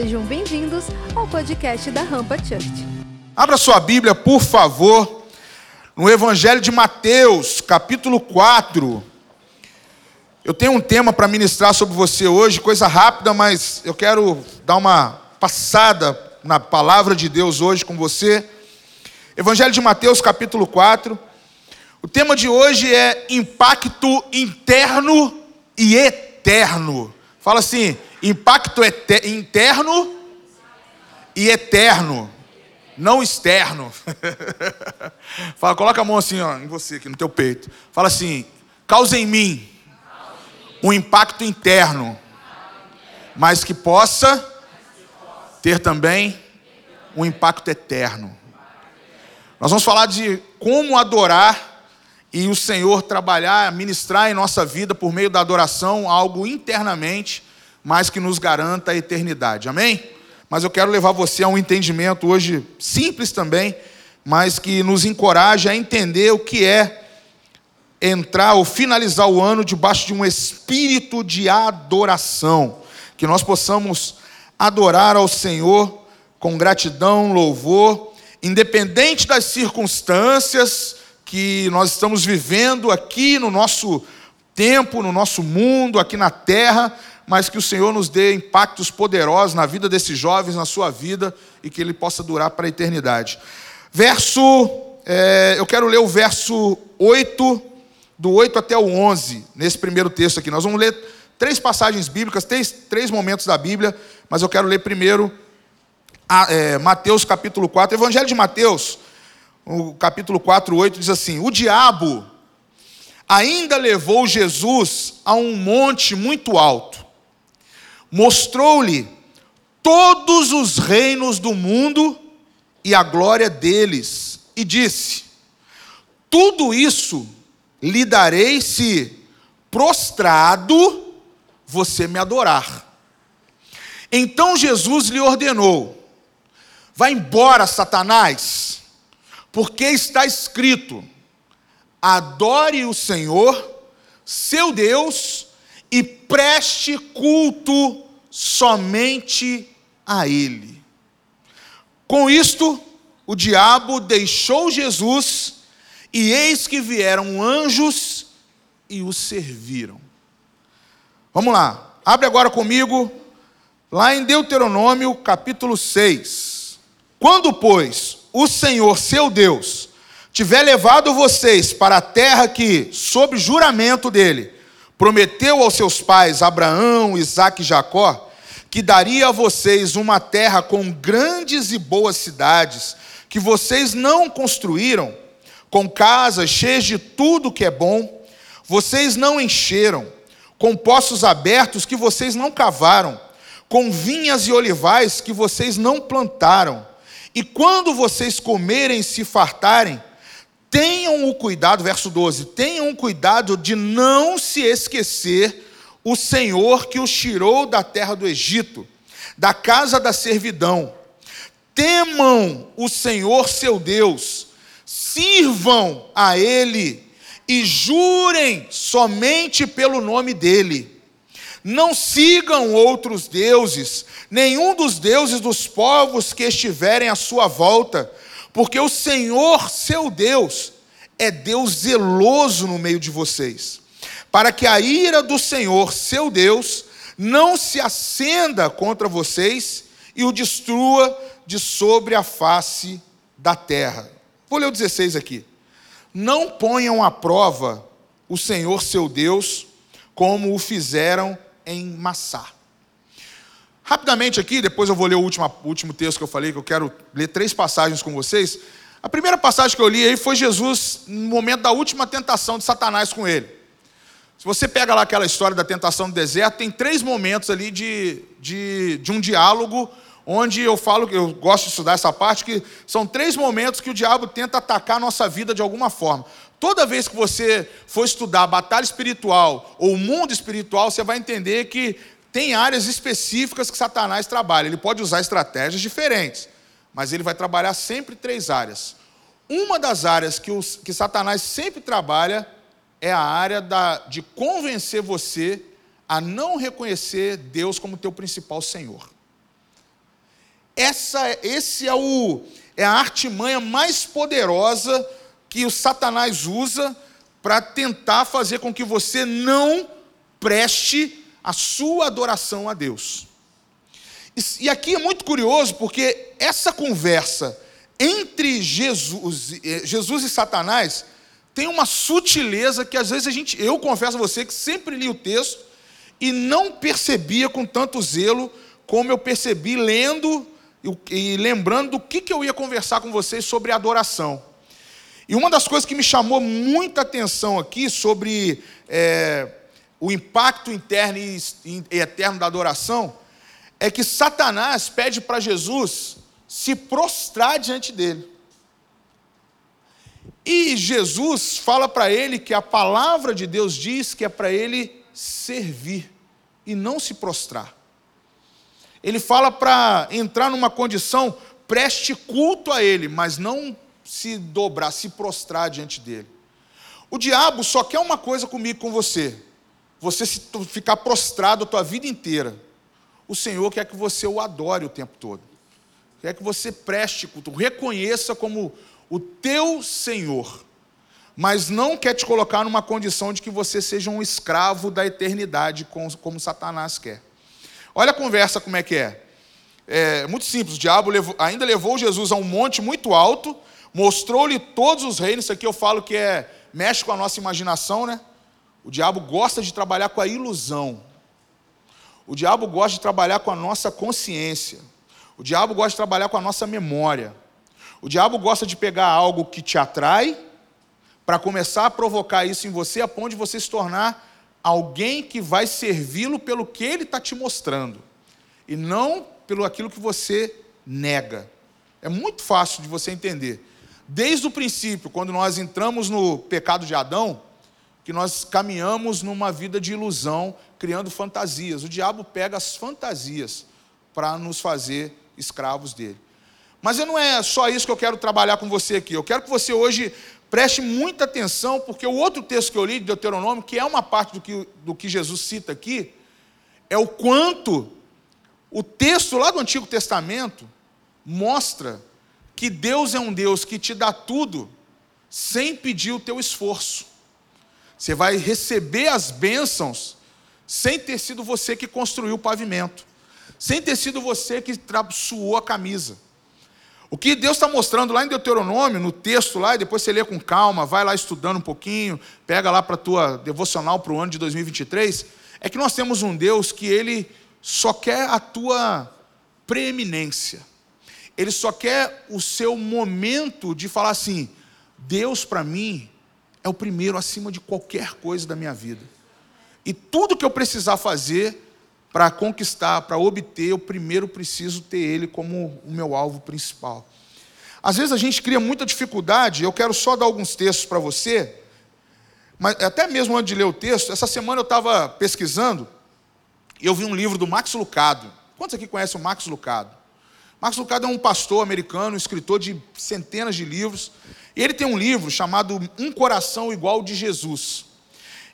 Sejam bem-vindos ao podcast da Rampa Church. Abra sua Bíblia, por favor, no Evangelho de Mateus, capítulo 4. Eu tenho um tema para ministrar sobre você hoje, coisa rápida, mas eu quero dar uma passada na palavra de Deus hoje com você. Evangelho de Mateus, capítulo 4. O tema de hoje é impacto interno e eterno. Fala assim: impacto interno e eterno, não externo. Fala, coloca a mão assim, ó, em você aqui no teu peito. Fala assim: causa em mim um impacto interno, mas que possa ter também um impacto eterno. Nós vamos falar de como adorar e o Senhor trabalhar, ministrar em nossa vida por meio da adoração algo internamente, mas que nos garanta a eternidade. Amém? Mas eu quero levar você a um entendimento hoje simples também, mas que nos encoraja a entender o que é entrar ou finalizar o ano debaixo de um espírito de adoração, que nós possamos adorar ao Senhor com gratidão, louvor, independente das circunstâncias que nós estamos vivendo aqui no nosso tempo, no nosso mundo, aqui na terra, mas que o Senhor nos dê impactos poderosos na vida desses jovens, na sua vida, e que ele possa durar para a eternidade. Verso, é, eu quero ler o verso 8, do 8 até o 11, nesse primeiro texto aqui. Nós vamos ler três passagens bíblicas, três, três momentos da Bíblia, mas eu quero ler primeiro a, é, Mateus capítulo 4, Evangelho de Mateus, o capítulo 4, 8, diz assim: O diabo ainda levou Jesus a um monte muito alto, mostrou-lhe todos os reinos do mundo e a glória deles, e disse: Tudo isso lhe darei se, prostrado, você me adorar. Então Jesus lhe ordenou: Vá embora, Satanás, porque está escrito: adore o Senhor, seu Deus, e preste culto somente a Ele. Com isto, o diabo deixou Jesus, e eis que vieram anjos e o serviram. Vamos lá, abre agora comigo, lá em Deuteronômio capítulo 6. Quando, pois, o Senhor seu Deus tiver levado vocês para a terra que, sob juramento dele, prometeu aos seus pais Abraão, Isaque e Jacó, que daria a vocês uma terra com grandes e boas cidades, que vocês não construíram, com casas cheias de tudo que é bom, vocês não encheram, com poços abertos que vocês não cavaram, com vinhas e olivais que vocês não plantaram. E quando vocês comerem e se fartarem, Tenham o cuidado, verso 12, tenham cuidado de não se esquecer o Senhor que os tirou da terra do Egito, da casa da servidão. Temam o Senhor seu Deus, sirvam a Ele e jurem somente pelo nome dEle. Não sigam outros deuses, nenhum dos deuses dos povos que estiverem à sua volta, porque o Senhor, seu Deus, é Deus zeloso no meio de vocês, para que a ira do Senhor, seu Deus, não se acenda contra vocês e o destrua de sobre a face da terra. Vou ler o 16 aqui. Não ponham à prova o Senhor, seu Deus, como o fizeram em Massá. Rapidamente aqui, depois eu vou ler o último, o último texto que eu falei, que eu quero ler três passagens com vocês. A primeira passagem que eu li aí foi Jesus no momento da última tentação de Satanás com ele. Se você pega lá aquela história da tentação do deserto, tem três momentos ali de, de, de um diálogo, onde eu falo, que eu gosto de estudar essa parte, que são três momentos que o diabo tenta atacar a nossa vida de alguma forma. Toda vez que você for estudar a batalha espiritual ou o mundo espiritual, você vai entender que tem áreas específicas que Satanás trabalha. Ele pode usar estratégias diferentes, mas ele vai trabalhar sempre três áreas. Uma das áreas que, os, que Satanás sempre trabalha é a área da, de convencer você a não reconhecer Deus como teu principal Senhor. essa, esse é, o, é a artimanha mais poderosa que o Satanás usa para tentar fazer com que você não preste a sua adoração a Deus. E aqui é muito curioso porque essa conversa entre Jesus, eh, Jesus e Satanás tem uma sutileza que às vezes a gente, eu confesso a você que sempre li o texto e não percebia com tanto zelo como eu percebi lendo e lembrando do que, que eu ia conversar com vocês sobre adoração. E uma das coisas que me chamou muita atenção aqui sobre é, o impacto interno e eterno da adoração é que Satanás pede para Jesus se prostrar diante dele. E Jesus fala para ele que a palavra de Deus diz que é para ele servir e não se prostrar. Ele fala para entrar numa condição, preste culto a ele, mas não se dobrar, se prostrar diante dele. O diabo só quer uma coisa comigo, com você: você ficar prostrado a tua vida inteira. O Senhor quer que você o adore o tempo todo. Quer que você preste culto, reconheça como o teu Senhor. Mas não quer te colocar numa condição de que você seja um escravo da eternidade, como Satanás quer. Olha a conversa como é que é. É muito simples. O diabo levou, ainda levou Jesus a um monte muito alto, mostrou-lhe todos os reinos. Isso aqui eu falo que é mexe com a nossa imaginação, né? O diabo gosta de trabalhar com a ilusão. O diabo gosta de trabalhar com a nossa consciência. O diabo gosta de trabalhar com a nossa memória. O diabo gosta de pegar algo que te atrai para começar a provocar isso em você, a ponto de você se tornar alguém que vai servi-lo pelo que ele está te mostrando e não pelo aquilo que você nega. É muito fácil de você entender. Desde o princípio, quando nós entramos no pecado de Adão, que nós caminhamos numa vida de ilusão, criando fantasias. O diabo pega as fantasias para nos fazer escravos dele. Mas não é só isso que eu quero trabalhar com você aqui. Eu quero que você hoje preste muita atenção, porque o outro texto que eu li de Deuteronômio, que é uma parte do que, do que Jesus cita aqui, é o quanto o texto lá do Antigo Testamento mostra que Deus é um Deus que te dá tudo sem pedir o teu esforço. Você vai receber as bênçãos sem ter sido você que construiu o pavimento, sem ter sido você que suou a camisa. O que Deus está mostrando lá em Deuteronômio, no texto lá, e depois você lê com calma, vai lá estudando um pouquinho, pega lá para a tua devocional para o ano de 2023, é que nós temos um Deus que ele só quer a tua preeminência. Ele só quer o seu momento de falar assim: Deus para mim é o primeiro acima de qualquer coisa da minha vida. E tudo que eu precisar fazer para conquistar, para obter, eu primeiro preciso ter Ele como o meu alvo principal. Às vezes a gente cria muita dificuldade, eu quero só dar alguns textos para você, mas até mesmo antes de ler o texto, essa semana eu estava pesquisando e eu vi um livro do Max Lucado. Quantos aqui conhecem o Max Lucado? Max Lucado é um pastor americano, escritor de centenas de livros. Ele tem um livro chamado Um Coração Igual de Jesus.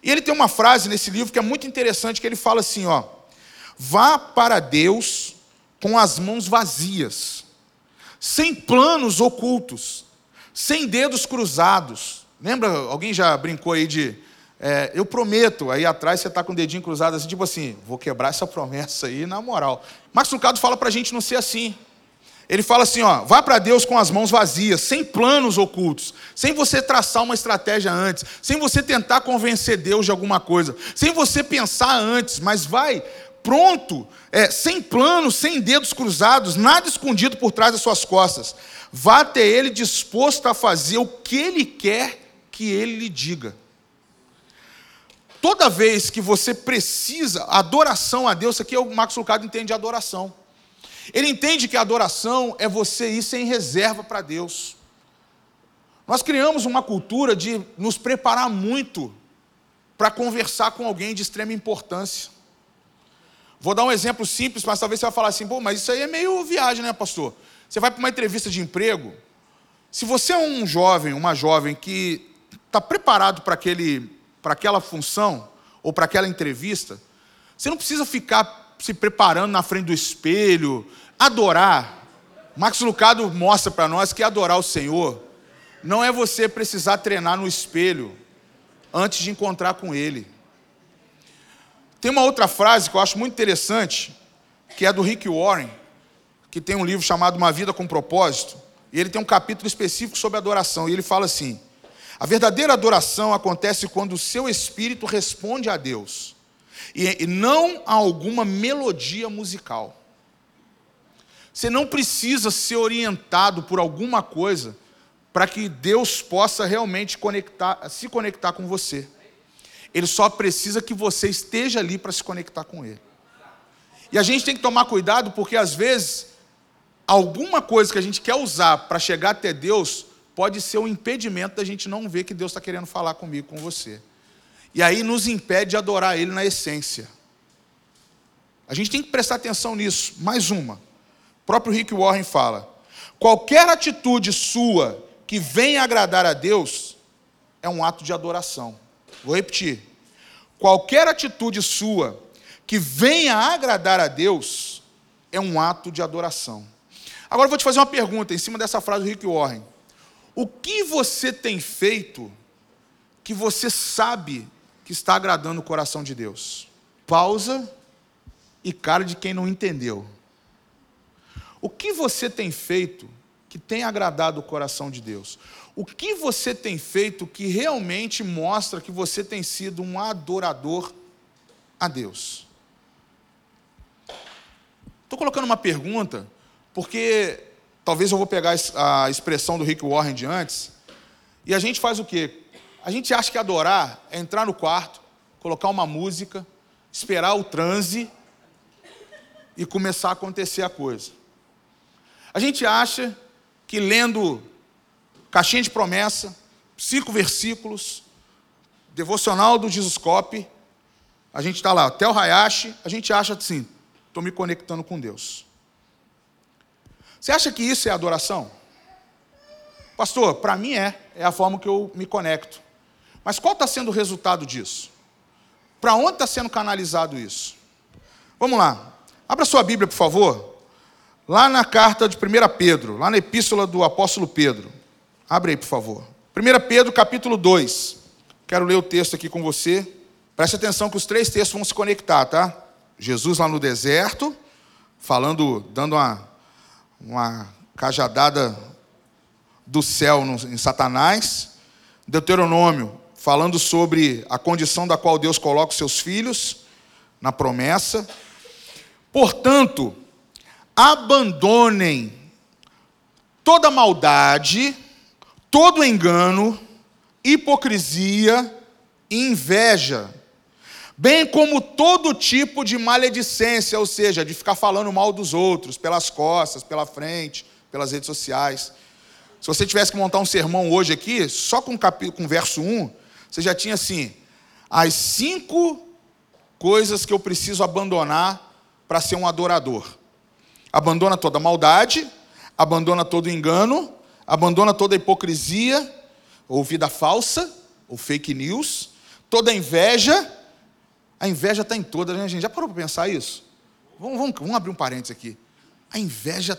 E ele tem uma frase nesse livro que é muito interessante, que ele fala assim, ó: Vá para Deus com as mãos vazias, sem planos ocultos, sem dedos cruzados. Lembra, alguém já brincou aí de é, eu prometo, aí atrás você está com o dedinho cruzado assim, tipo assim, vou quebrar essa promessa aí na moral. Max Lucado fala para a gente não ser assim. Ele fala assim: ó, vá para Deus com as mãos vazias, sem planos ocultos, sem você traçar uma estratégia antes, sem você tentar convencer Deus de alguma coisa, sem você pensar antes, mas vai pronto, é, sem planos, sem dedos cruzados, nada escondido por trás das suas costas. Vá até Ele disposto a fazer o que Ele quer que Ele lhe diga. Toda vez que você precisa, adoração a Deus, aqui é o Marcos Lucado entende de adoração. Ele entende que a adoração é você ir sem reserva para Deus. Nós criamos uma cultura de nos preparar muito para conversar com alguém de extrema importância. Vou dar um exemplo simples, mas talvez você vai falar assim, pô, mas isso aí é meio viagem, né, pastor? Você vai para uma entrevista de emprego, se você é um jovem, uma jovem que está preparado para aquela função ou para aquela entrevista, você não precisa ficar se preparando na frente do espelho, adorar. Max Lucado mostra para nós que adorar o Senhor não é você precisar treinar no espelho antes de encontrar com Ele. Tem uma outra frase que eu acho muito interessante, que é do Rick Warren, que tem um livro chamado Uma Vida com Propósito, e ele tem um capítulo específico sobre adoração, e ele fala assim: a verdadeira adoração acontece quando o seu espírito responde a Deus, e não a alguma melodia musical. Você não precisa ser orientado por alguma coisa para que Deus possa realmente conectar, se conectar com você. Ele só precisa que você esteja ali para se conectar com Ele. E a gente tem que tomar cuidado porque às vezes alguma coisa que a gente quer usar para chegar até Deus pode ser um impedimento da gente não ver que Deus está querendo falar comigo, com você. E aí nos impede de adorar Ele na essência. A gente tem que prestar atenção nisso. Mais uma. O próprio Rick Warren fala: qualquer atitude sua que venha agradar a Deus é um ato de adoração. Vou repetir. Qualquer atitude sua que venha agradar a Deus é um ato de adoração. Agora eu vou te fazer uma pergunta em cima dessa frase do Rick Warren. O que você tem feito que você sabe que está agradando o coração de Deus? Pausa e cara de quem não entendeu. O que você tem feito que tem agradado o coração de Deus? O que você tem feito que realmente mostra que você tem sido um adorador a Deus? Estou colocando uma pergunta, porque talvez eu vou pegar a expressão do Rick Warren de antes, e a gente faz o quê? A gente acha que adorar é entrar no quarto, colocar uma música, esperar o transe e começar a acontecer a coisa. A gente acha que lendo caixinha de promessa, cinco versículos, devocional do Jesuscope, a gente está lá, até o Hayashi, a gente acha assim, estou me conectando com Deus. Você acha que isso é adoração? Pastor, para mim é, é a forma que eu me conecto. Mas qual está sendo o resultado disso? Para onde está sendo canalizado isso? Vamos lá, abra sua Bíblia, por favor, Lá na carta de 1 Pedro, lá na epístola do apóstolo Pedro. Abre aí, por favor. 1 Pedro, capítulo 2. Quero ler o texto aqui com você. Preste atenção que os três textos vão se conectar, tá? Jesus lá no deserto, falando, dando uma, uma cajadada do céu em Satanás. Deuteronômio, falando sobre a condição da qual Deus coloca os seus filhos na promessa. Portanto, abandonem toda maldade, todo engano, hipocrisia e inveja, bem como todo tipo de maledicência, ou seja, de ficar falando mal dos outros, pelas costas, pela frente, pelas redes sociais. Se você tivesse que montar um sermão hoje aqui, só com, cap... com verso 1, você já tinha assim: as cinco coisas que eu preciso abandonar para ser um adorador. Abandona toda maldade, abandona todo engano, abandona toda hipocrisia, ou vida falsa, ou fake news, toda inveja. A inveja está em todas, né, gente? Já parou para pensar isso? Vamos, vamos, vamos abrir um parênteses aqui. A inveja,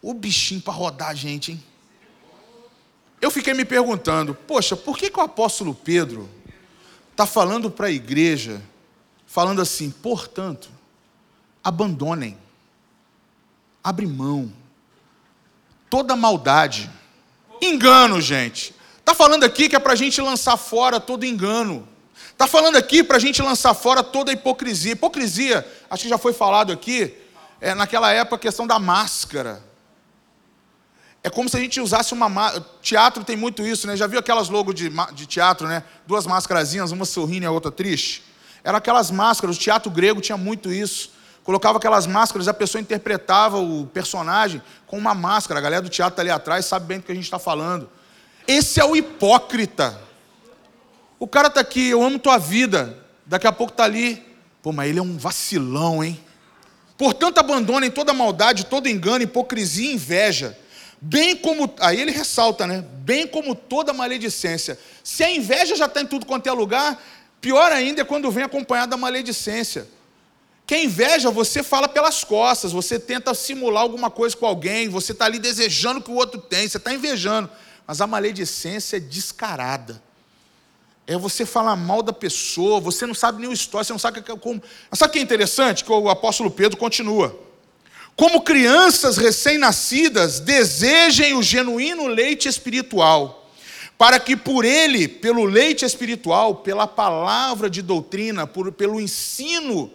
o bichinho para rodar a gente, hein? Eu fiquei me perguntando, poxa, por que, que o apóstolo Pedro está falando para a igreja, falando assim, portanto, abandonem abre mão. Toda maldade. Engano, gente. Está falando aqui que é para a gente lançar fora todo engano. Está falando aqui para a gente lançar fora toda hipocrisia. Hipocrisia, acho que já foi falado aqui, é, naquela época a questão da máscara. É como se a gente usasse uma máscara. Teatro tem muito isso, né? Já viu aquelas logos de, de teatro, né? Duas máscarazinhas, uma sorrindo e a outra triste? Eram aquelas máscaras, o teatro grego tinha muito isso colocava aquelas máscaras, a pessoa interpretava o personagem com uma máscara. A galera do teatro está ali atrás sabe bem do que a gente está falando. Esse é o hipócrita. O cara está aqui, eu amo tua vida. Daqui a pouco está ali. Pô, mas ele é um vacilão, hein? Portanto, abandonem toda maldade, todo engano, hipocrisia e inveja. Bem como. Aí ele ressalta, né? Bem como toda maledicência. Se a inveja já está em tudo quanto é lugar, pior ainda é quando vem acompanhada da maledicência. Que a inveja você fala pelas costas, você tenta simular alguma coisa com alguém, você está ali desejando que o outro tem, você está invejando. Mas a maledicência é descarada. É você falar mal da pessoa, você não sabe nem o história, você não sabe como. Sabe o que é interessante? Que o apóstolo Pedro continua. Como crianças recém-nascidas, desejem o genuíno leite espiritual, para que por ele, pelo leite espiritual, pela palavra de doutrina, por, pelo ensino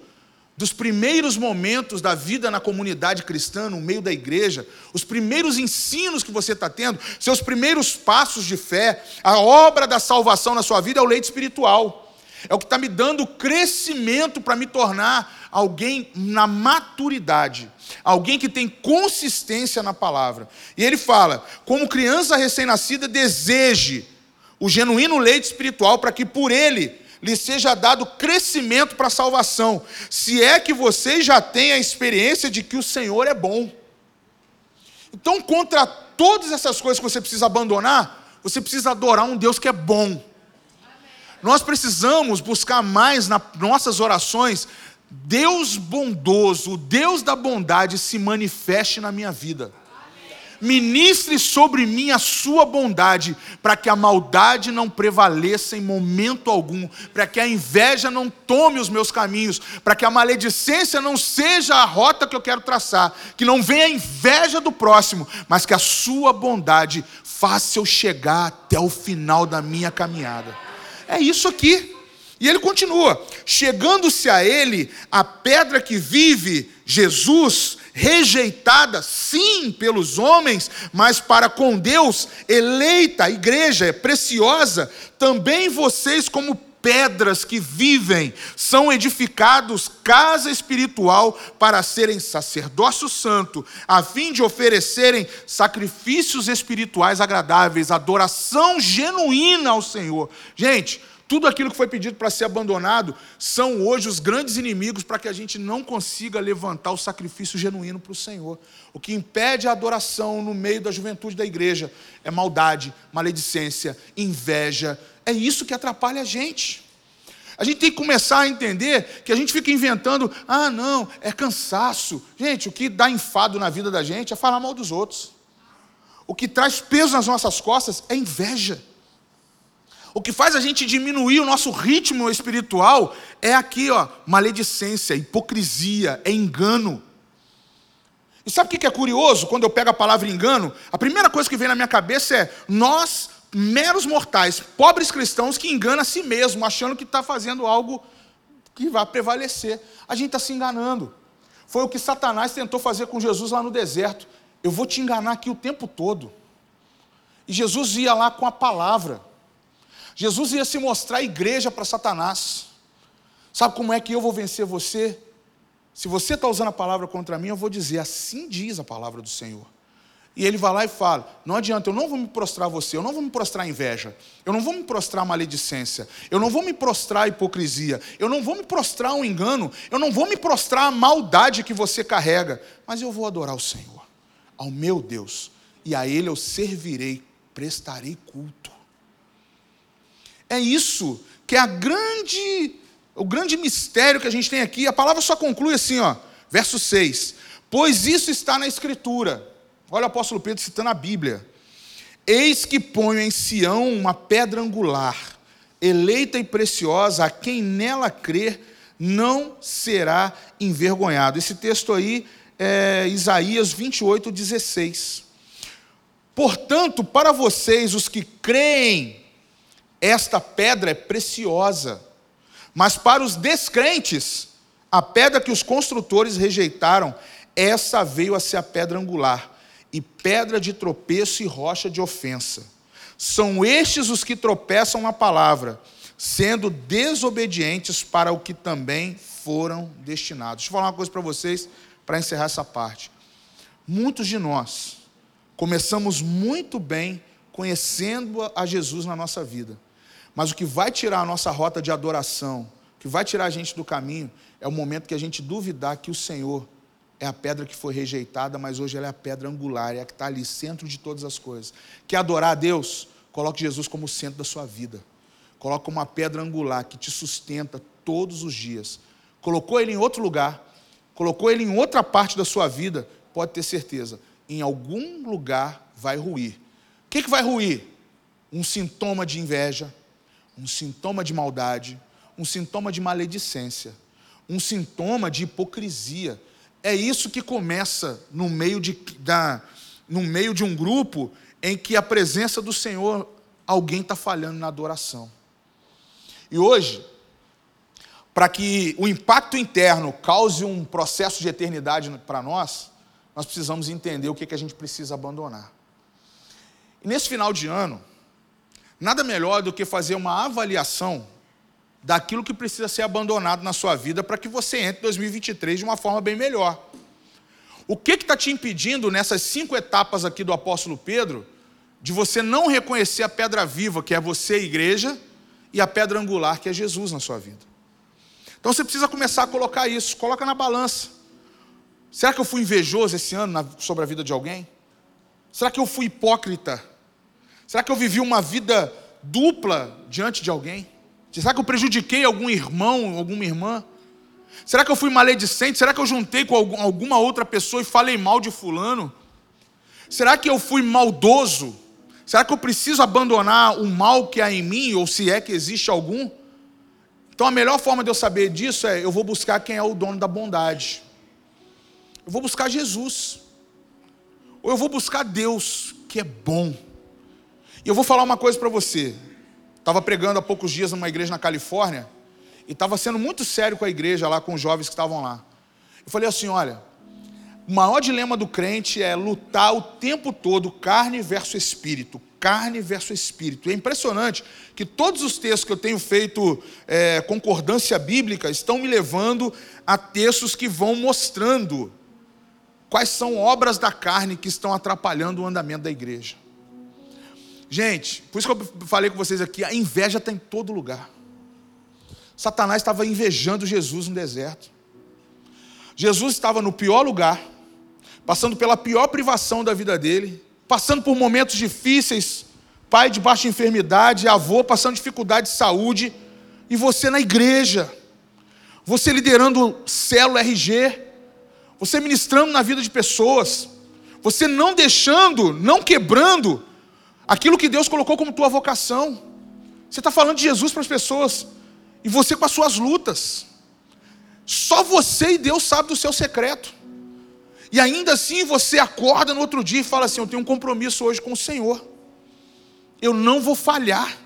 dos primeiros momentos da vida na comunidade cristã, no meio da igreja, os primeiros ensinos que você está tendo, seus primeiros passos de fé, a obra da salvação na sua vida é o leite espiritual. É o que está me dando crescimento para me tornar alguém na maturidade, alguém que tem consistência na palavra. E ele fala: como criança recém-nascida, deseje o genuíno leite espiritual para que por ele lhe seja dado crescimento para a salvação, se é que vocês já têm a experiência de que o Senhor é bom. Então, contra todas essas coisas que você precisa abandonar, você precisa adorar um Deus que é bom. Nós precisamos buscar mais nas nossas orações, Deus bondoso, o Deus da bondade se manifeste na minha vida ministre sobre mim a sua bondade, para que a maldade não prevaleça em momento algum, para que a inveja não tome os meus caminhos, para que a maledicência não seja a rota que eu quero traçar, que não venha a inveja do próximo, mas que a sua bondade faça eu chegar até o final da minha caminhada. É isso aqui. E ele continua: chegando-se a ele a pedra que vive, Jesus, rejeitada, sim, pelos homens, mas para com Deus, eleita, a igreja é preciosa, também vocês, como pedras que vivem, são edificados casa espiritual para serem sacerdócio santo, a fim de oferecerem sacrifícios espirituais agradáveis, adoração genuína ao Senhor. Gente, tudo aquilo que foi pedido para ser abandonado são hoje os grandes inimigos para que a gente não consiga levantar o sacrifício genuíno para o Senhor. O que impede a adoração no meio da juventude da igreja é maldade, maledicência, inveja. É isso que atrapalha a gente. A gente tem que começar a entender que a gente fica inventando, ah, não, é cansaço. Gente, o que dá enfado na vida da gente é falar mal dos outros. O que traz peso nas nossas costas é inveja. O que faz a gente diminuir o nosso ritmo espiritual é aqui, ó, maledicência, hipocrisia, é engano. E sabe o que é curioso quando eu pego a palavra engano? A primeira coisa que vem na minha cabeça é nós, meros mortais, pobres cristãos que enganam a si mesmo, achando que está fazendo algo que vai prevalecer. A gente está se enganando. Foi o que Satanás tentou fazer com Jesus lá no deserto. Eu vou te enganar aqui o tempo todo. E Jesus ia lá com a palavra. Jesus ia se mostrar igreja para Satanás. Sabe como é que eu vou vencer você? Se você está usando a palavra contra mim, eu vou dizer, assim diz a palavra do Senhor. E ele vai lá e fala: Não adianta, eu não vou me prostrar a você, eu não vou me prostrar a inveja, eu não vou me prostrar a maledicência, eu não vou me prostrar a hipocrisia, eu não vou me prostrar ao engano, eu não vou me prostrar a maldade que você carrega, mas eu vou adorar o Senhor, ao meu Deus, e a Ele eu servirei, prestarei culto. É isso que é a grande, o grande mistério que a gente tem aqui. A palavra só conclui assim, ó, verso 6. Pois isso está na Escritura. Olha o apóstolo Pedro citando a Bíblia. Eis que ponho em Sião uma pedra angular, eleita e preciosa, a quem nela crer não será envergonhado. Esse texto aí é Isaías 28, 16. Portanto, para vocês, os que creem esta pedra é preciosa. Mas para os descrentes, a pedra que os construtores rejeitaram, essa veio a ser a pedra angular, e pedra de tropeço e rocha de ofensa. São estes os que tropeçam na palavra, sendo desobedientes para o que também foram destinados. Deixa eu falar uma coisa para vocês, para encerrar essa parte. Muitos de nós começamos muito bem conhecendo a Jesus na nossa vida mas o que vai tirar a nossa rota de adoração, o que vai tirar a gente do caminho, é o momento que a gente duvidar que o Senhor é a pedra que foi rejeitada, mas hoje ela é a pedra angular, é a que está ali, centro de todas as coisas. Quer adorar a Deus? Coloque Jesus como centro da sua vida. Coloque uma pedra angular que te sustenta todos os dias. colocou ele em outro lugar, colocou ele em outra parte da sua vida, pode ter certeza, em algum lugar vai ruir. O que, que vai ruir? Um sintoma de inveja, um sintoma de maldade, um sintoma de maledicência, um sintoma de hipocrisia. É isso que começa no meio de, da, no meio de um grupo em que a presença do Senhor, alguém está falhando na adoração. E hoje, para que o impacto interno cause um processo de eternidade para nós, nós precisamos entender o que, que a gente precisa abandonar. E nesse final de ano, nada melhor do que fazer uma avaliação daquilo que precisa ser abandonado na sua vida para que você entre em 2023 de uma forma bem melhor. O que está te impedindo nessas cinco etapas aqui do apóstolo Pedro de você não reconhecer a pedra viva, que é você, igreja, e a pedra angular, que é Jesus na sua vida? Então você precisa começar a colocar isso, coloca na balança. Será que eu fui invejoso esse ano sobre a vida de alguém? Será que eu fui hipócrita? Será que eu vivi uma vida dupla diante de alguém? Será que eu prejudiquei algum irmão, alguma irmã? Será que eu fui maledicente? Será que eu juntei com alguma outra pessoa e falei mal de fulano? Será que eu fui maldoso? Será que eu preciso abandonar o mal que há em mim, ou se é que existe algum? Então a melhor forma de eu saber disso é eu vou buscar quem é o dono da bondade. Eu vou buscar Jesus. Ou eu vou buscar Deus, que é bom. E eu vou falar uma coisa para você. Estava pregando há poucos dias numa igreja na Califórnia e estava sendo muito sério com a igreja lá, com os jovens que estavam lá. Eu falei assim: olha, o maior dilema do crente é lutar o tempo todo carne versus espírito, carne versus espírito. É impressionante que todos os textos que eu tenho feito é, concordância bíblica estão me levando a textos que vão mostrando quais são obras da carne que estão atrapalhando o andamento da igreja. Gente, por isso que eu falei com vocês aqui, a inveja está em todo lugar. Satanás estava invejando Jesus no deserto. Jesus estava no pior lugar, passando pela pior privação da vida dele, passando por momentos difíceis, pai de baixa enfermidade, avô passando dificuldade de saúde, e você na igreja, você liderando célula RG, você ministrando na vida de pessoas, você não deixando, não quebrando aquilo que Deus colocou como tua vocação. Você está falando de Jesus para as pessoas, e você com as suas lutas. Só você e Deus sabe do seu secreto. E ainda assim você acorda no outro dia e fala assim: Eu tenho um compromisso hoje com o Senhor. Eu não vou falhar.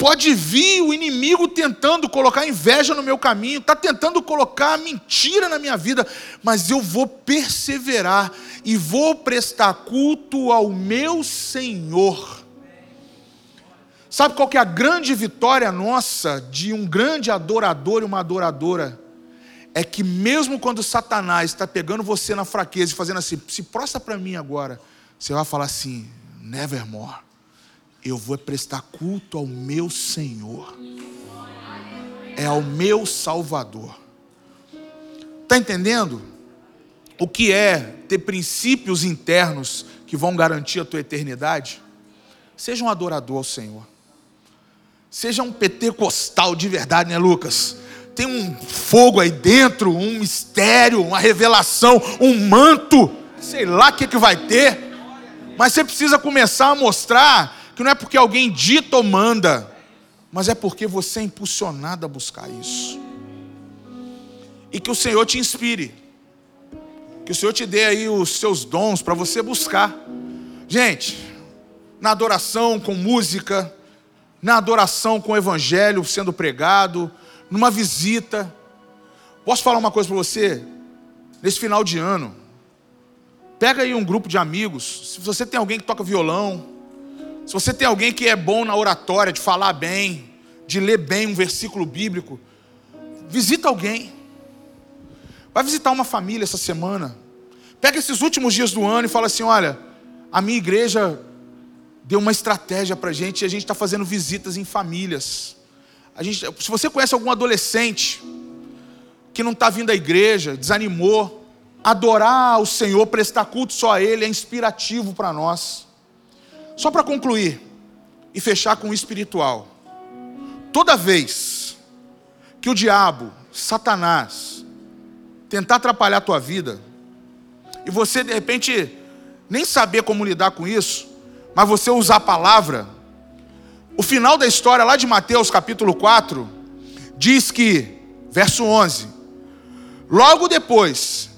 Pode vir o inimigo tentando colocar inveja no meu caminho, está tentando colocar mentira na minha vida, mas eu vou perseverar e vou prestar culto ao meu Senhor. Sabe qual que é a grande vitória nossa de um grande adorador e uma adoradora? É que mesmo quando Satanás está pegando você na fraqueza e fazendo assim, se prostra para mim agora, você vai falar assim, nevermore eu vou prestar culto ao meu Senhor, é ao meu Salvador. Está entendendo? O que é ter princípios internos que vão garantir a tua eternidade? Seja um adorador ao Senhor. Seja um pentecostal de verdade, né, Lucas? Tem um fogo aí dentro, um mistério, uma revelação, um manto, sei lá o que, que vai ter. Mas você precisa começar a mostrar que não é porque alguém dita ou manda, mas é porque você é impulsionado a buscar isso. E que o Senhor te inspire. Que o Senhor te dê aí os seus dons para você buscar. Gente, na adoração com música, na adoração com o evangelho sendo pregado, numa visita. Posso falar uma coisa para você? Nesse final de ano, pega aí um grupo de amigos. Se você tem alguém que toca violão, se você tem alguém que é bom na oratória, de falar bem, de ler bem um versículo bíblico, visita alguém. Vai visitar uma família essa semana. Pega esses últimos dias do ano e fala assim: olha, a minha igreja deu uma estratégia para a gente e a gente está fazendo visitas em famílias. A gente, se você conhece algum adolescente que não está vindo à igreja, desanimou, adorar o Senhor, prestar culto só a Ele é inspirativo para nós. Só para concluir e fechar com o espiritual. Toda vez que o diabo Satanás tentar atrapalhar a tua vida, e você de repente nem saber como lidar com isso, mas você usar a palavra, o final da história lá de Mateus capítulo 4 diz que, verso 11, logo depois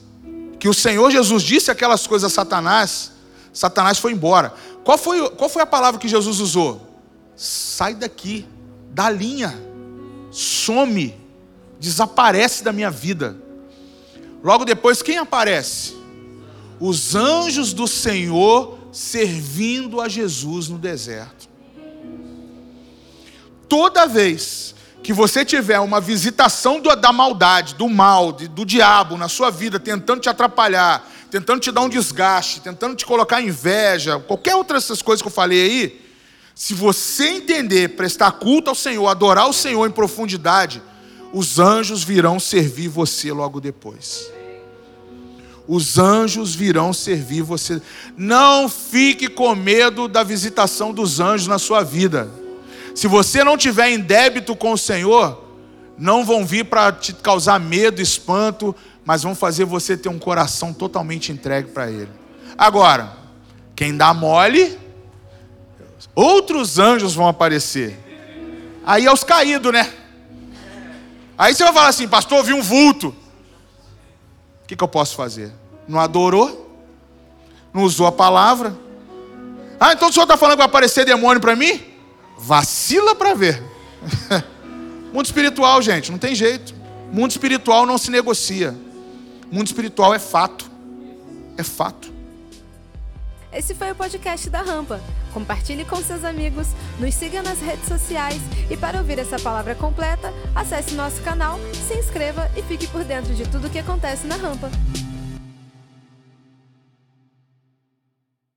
que o Senhor Jesus disse aquelas coisas a Satanás, Satanás foi embora. Qual foi, qual foi a palavra que Jesus usou? Sai daqui, da linha, some, desaparece da minha vida. Logo depois, quem aparece? Os anjos do Senhor servindo a Jesus no deserto. Toda vez que você tiver uma visitação da maldade, do mal, do diabo na sua vida, tentando te atrapalhar, tentando te dar um desgaste, tentando te colocar inveja, qualquer outra dessas coisas que eu falei aí, se você entender, prestar culto ao Senhor, adorar o Senhor em profundidade, os anjos virão servir você logo depois. Os anjos virão servir você. Não fique com medo da visitação dos anjos na sua vida. Se você não tiver em débito com o Senhor, não vão vir para te causar medo, espanto, mas vão fazer você ter um coração totalmente entregue para Ele. Agora, quem dá mole, outros anjos vão aparecer. Aí é os caídos, né? Aí você vai falar assim, pastor, eu vi um vulto. O que, que eu posso fazer? Não adorou? Não usou a palavra? Ah, então o senhor está falando que vai aparecer demônio para mim? Vacila para ver. Mundo espiritual, gente, não tem jeito. Mundo espiritual não se negocia. Mundo espiritual é fato. É fato. Esse foi o podcast da Rampa. Compartilhe com seus amigos, nos siga nas redes sociais e para ouvir essa palavra completa, acesse nosso canal, se inscreva e fique por dentro de tudo o que acontece na Rampa.